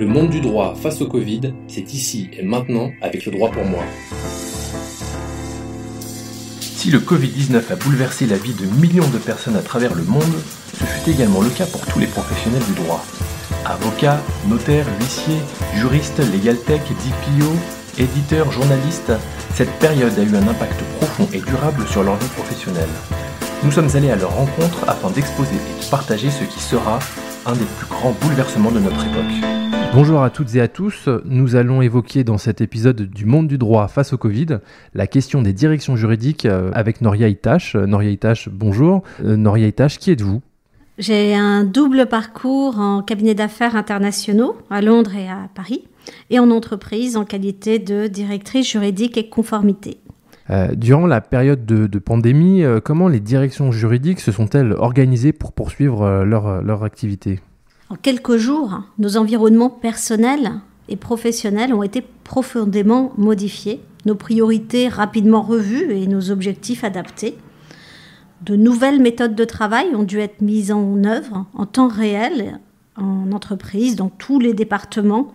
Le monde du droit face au Covid, c'est ici et maintenant avec le droit pour moi. Si le Covid-19 a bouleversé la vie de millions de personnes à travers le monde, ce fut également le cas pour tous les professionnels du droit. Avocats, notaires, huissiers, juristes, legal tech, DPO, éditeurs, journalistes, cette période a eu un impact profond et durable sur leur vie professionnelle. Nous sommes allés à leur rencontre afin d'exposer et de partager ce qui sera un des plus grands bouleversements de notre époque. Bonjour à toutes et à tous, nous allons évoquer dans cet épisode du monde du droit face au Covid la question des directions juridiques euh, avec Noria Itache. Noria Itache, bonjour. Euh, Noria Itache, qui êtes-vous? J'ai un double parcours en cabinet d'affaires internationaux à Londres et à Paris et en entreprise en qualité de directrice juridique et conformité. Euh, durant la période de, pandémie, euh, comment les directions juridiques se sont-elles organisées pour poursuivre euh, leur, leur activité? En quelques jours, nos environnements personnels et professionnels ont été profondément modifiés, nos priorités rapidement revues et nos objectifs adaptés. De nouvelles méthodes de travail ont dû être mises en œuvre en temps réel en entreprise, dans tous les départements,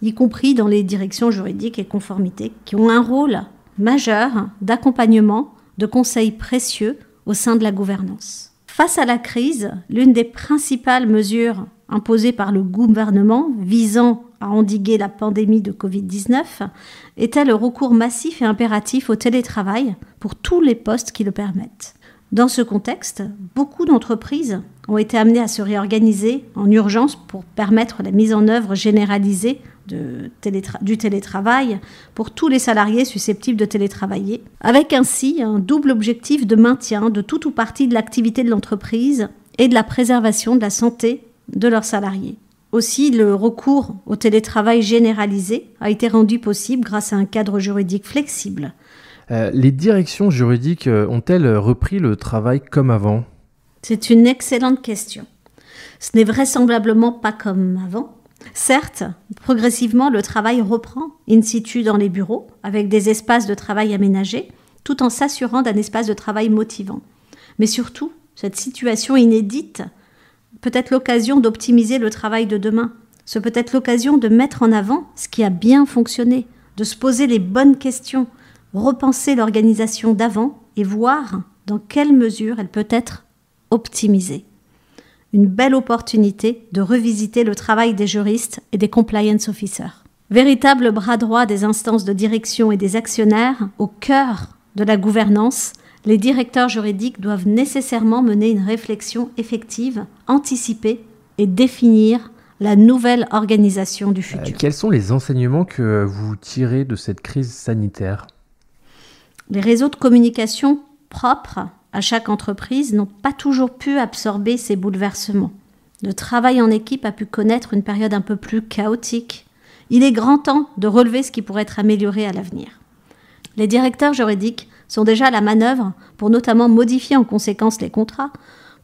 y compris dans les directions juridiques et conformité, qui ont un rôle majeur d'accompagnement, de conseils précieux au sein de la gouvernance. Face à la crise, l'une des principales mesures imposées par le gouvernement visant à endiguer la pandémie de Covid-19 était le recours massif et impératif au télétravail pour tous les postes qui le permettent? Dans ce contexte, beaucoup d'entreprises ont été amenées à se réorganiser en urgence pour permettre la mise en œuvre généralisée du télétravail pour tous les salariés susceptibles de télétravailler, avec ainsi un double objectif de maintien de tout ou partie de l'activité de l'entreprise et de la préservation de la santé de leurs salariés. Aussi, le recours au télétravail généralisé a été rendu possible grâce à un cadre juridique flexible. Euh, les directions juridiques euh, ont-elles repris le travail comme avant? C'est une excellente question. Ce n'est vraisemblablement pas comme avant, Certes, progressivement, le travail reprend in situ dans les bureaux, avec des espaces de travail aménagés, tout en s'assurant d'un espace de travail motivant. Mais surtout, cette situation inédite peut être l'occasion d'optimiser le travail de demain. Ce peut être l'occasion de mettre en avant ce qui a bien fonctionné, de se poser les bonnes questions, repenser l'organisation d'avant et voir dans quelle mesure elle peut être optimisée une belle opportunité de revisiter le travail des juristes et des compliance officers. Véritable bras droit des instances de direction et des actionnaires, au cœur de la gouvernance, les directeurs juridiques doivent nécessairement mener une réflexion effective, anticiper et définir la nouvelle organisation du futur. Euh, quels sont les enseignements que vous tirez de cette crise sanitaire? Les réseaux de communication propres à chaque entreprise n'ont pas toujours pu absorber ces bouleversements. Le travail en équipe a pu connaître une période un peu plus chaotique. Il est grand temps de relever ce qui pourrait être amélioré à l'avenir. Les directeurs juridiques sont déjà à la manœuvre pour notamment modifier en conséquence les contrats,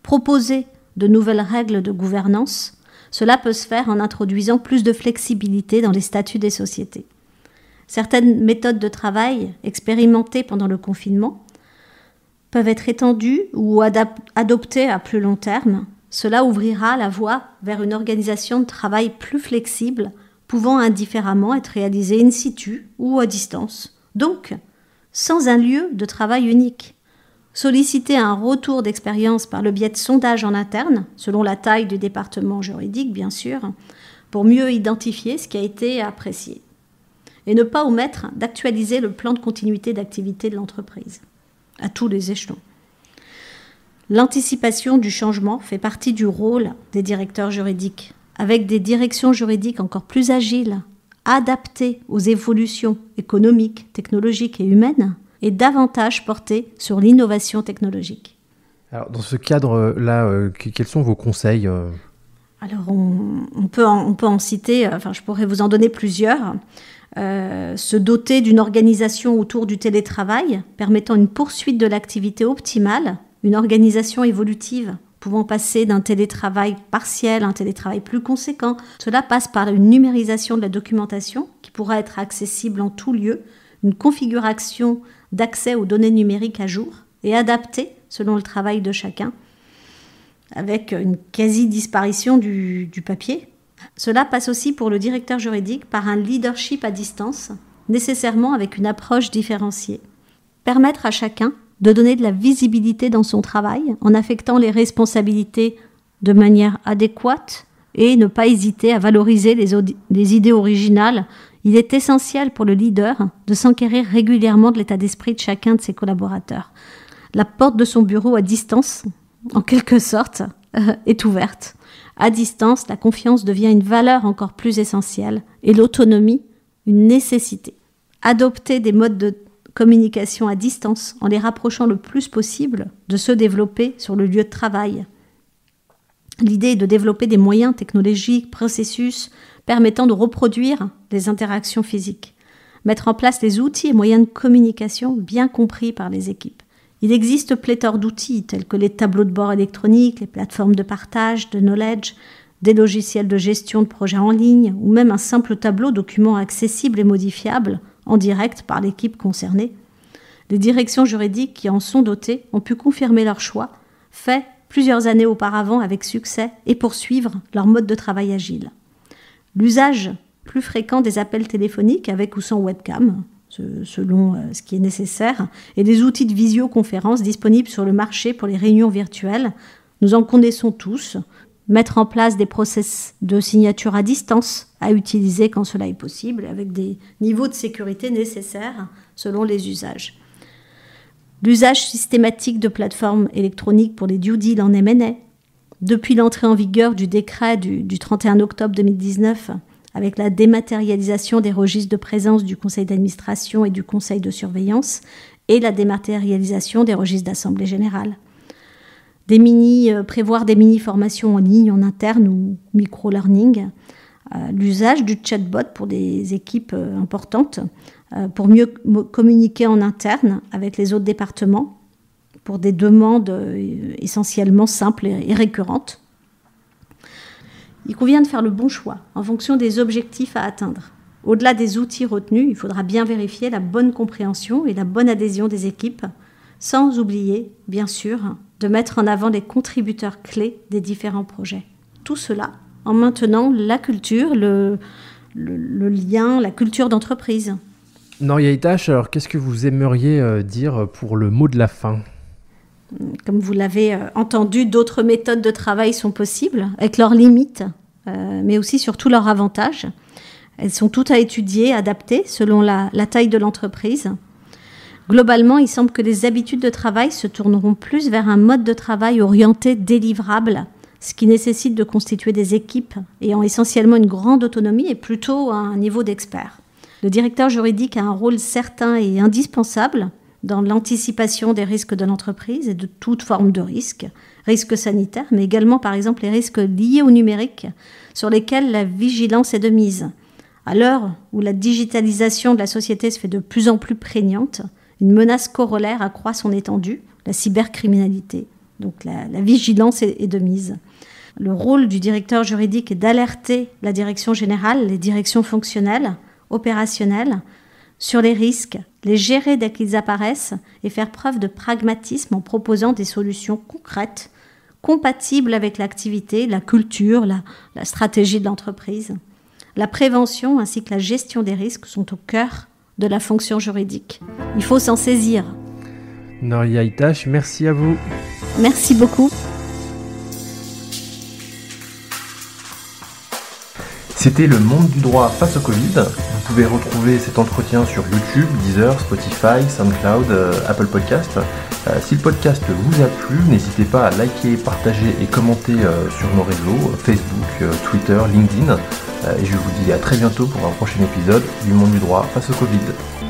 proposer de nouvelles règles de gouvernance. Cela peut se faire en introduisant plus de flexibilité dans les statuts des sociétés. Certaines méthodes de travail expérimentées pendant le confinement peuvent être étendues ou adoptées à plus long terme. Cela ouvrira la voie vers une organisation de travail plus flexible, pouvant indifféremment être réalisée in situ ou à distance, donc sans un lieu de travail unique. Solliciter un retour d'expérience par le biais de sondages en interne, selon la taille du département juridique bien sûr, pour mieux identifier ce qui a été apprécié. Et ne pas omettre d'actualiser le plan de continuité d'activité de l'entreprise à tous les échelons. L'anticipation du changement fait partie du rôle des directeurs juridiques, avec des directions juridiques encore plus agiles, adaptées aux évolutions économiques, technologiques et humaines, et davantage portées sur l'innovation technologique. Alors, dans ce cadre-là, euh, quels sont vos conseils euh Alors, on, peut en, on, peut en, citer, enfin, je pourrais vous en donner plusieurs. Euh, se doter d'une organisation autour du télétravail permettant une poursuite de l'activité optimale, une organisation évolutive pouvant passer d'un télétravail partiel à un télétravail plus conséquent. Cela passe par une numérisation de la documentation qui pourra être accessible en tout lieu, une configuration d'accès aux données numériques à jour et adaptée selon le travail de chacun, avec une quasi-disparition du papier, Cela passe aussi pour le directeur juridique par un leadership à distance, nécessairement avec une approche différenciée. Permettre à chacun de donner de la visibilité dans son travail en affectant les responsabilités de manière adéquate et ne pas hésiter à valoriser les, idées originales. Il est essentiel pour le leader de s'enquérir régulièrement de l'état d'esprit de chacun de ses collaborateurs. La porte de son bureau à distance, en quelque sorte, est ouverte. À distance, la confiance devient une valeur encore plus essentielle et l'autonomie une nécessité. Adopter des modes de communication à distance en les rapprochant le plus possible de ceux développés sur le lieu de travail. L'idée est de développer des moyens technologiques, processus permettant de reproduire des interactions physiques. Mettre en place des outils et moyens de communication bien compris par les équipes. Il existe pléthore d'outils tels que les tableaux de bord électroniques, les plateformes de partage, de knowledge, des logiciels de gestion de projets en ligne ou même un simple tableau document accessible et modifiable en direct par l'équipe concernée. Les directions juridiques qui en sont dotées ont pu confirmer leur choix, fait plusieurs années auparavant avec succès, et poursuivre leur mode de travail agile. L'usage plus fréquent des appels téléphoniques avec ou sans webcam, selon euh, ce qui est nécessaire, et des outils de visioconférence disponibles sur le marché pour les réunions virtuelles. Nous en connaissons tous. Mettre en place des process de signature à distance à utiliser quand cela est possible, avec des niveaux de sécurité nécessaires selon les usages. L'usage systématique de plateformes électroniques pour les due deals en M&A. Depuis l'entrée en vigueur du décret du, du 31 octobre 2019, avec la dématérialisation des registres de présence du conseil d'administration et du conseil de surveillance et la dématérialisation des registres d'assemblée générale. Des mini, euh, prévoir des mini-formations en ligne, en interne ou micro-learning, euh, l'usage du chatbot pour des équipes euh, importantes, pour mieux communiquer en interne avec les autres départements, pour des demandes essentiellement simples et récurrentes. Il convient de faire le bon choix en fonction des objectifs à atteindre. Au-delà des outils retenus, il faudra bien vérifier la bonne compréhension et la bonne adhésion des équipes, sans oublier, bien sûr, de mettre en avant les contributeurs clés des différents projets. Tout cela en maintenant la culture, le, lien, la culture d'entreprise. Noria Itache, alors qu'est-ce que vous aimeriez euh, dire pour le mot de la fin? Comme vous l'avez euh, entendu, d'autres méthodes de travail sont possibles, avec leurs limites, euh, mais aussi surtout leurs avantages. Elles sont toutes à étudier, adaptées selon la, taille de l'entreprise. Globalement, il semble que les habitudes de travail se tourneront plus vers un mode de travail orienté délivrable, ce qui nécessite de constituer des équipes ayant essentiellement une grande autonomie et plutôt un niveau d'expert. Le directeur juridique a un rôle certain et indispensable dans l'anticipation des risques de l'entreprise et de toute forme de risque, risques sanitaires, mais également par exemple les risques liés au numérique, sur lesquels la vigilance est de mise. À l'heure où la digitalisation de la société se fait de plus en plus prégnante, une menace corollaire accroît son étendue, la cybercriminalité. Donc la, vigilance est de mise. Le rôle du directeur juridique est d'alerter la direction générale, les directions fonctionnelles, opérationnelles, sur les risques, les gérer dès qu'ils apparaissent et faire preuve de pragmatisme en proposant des solutions concrètes, compatibles avec l'activité, la culture, la, stratégie de l'entreprise. La prévention ainsi que la gestion des risques sont au cœur de la fonction juridique. Il faut s'en saisir. Noria Itache, merci à vous. Merci beaucoup. C'était le monde du droit face au Covid. Vous pouvez retrouver cet entretien sur YouTube, Deezer, Spotify, SoundCloud, euh, Apple Podcast. Euh, si le podcast vous a plu, n'hésitez pas à liker, partager et commenter euh, sur nos réseaux, Facebook, Twitter, LinkedIn. et je vous dis à très bientôt pour un prochain épisode du monde du droit face au Covid.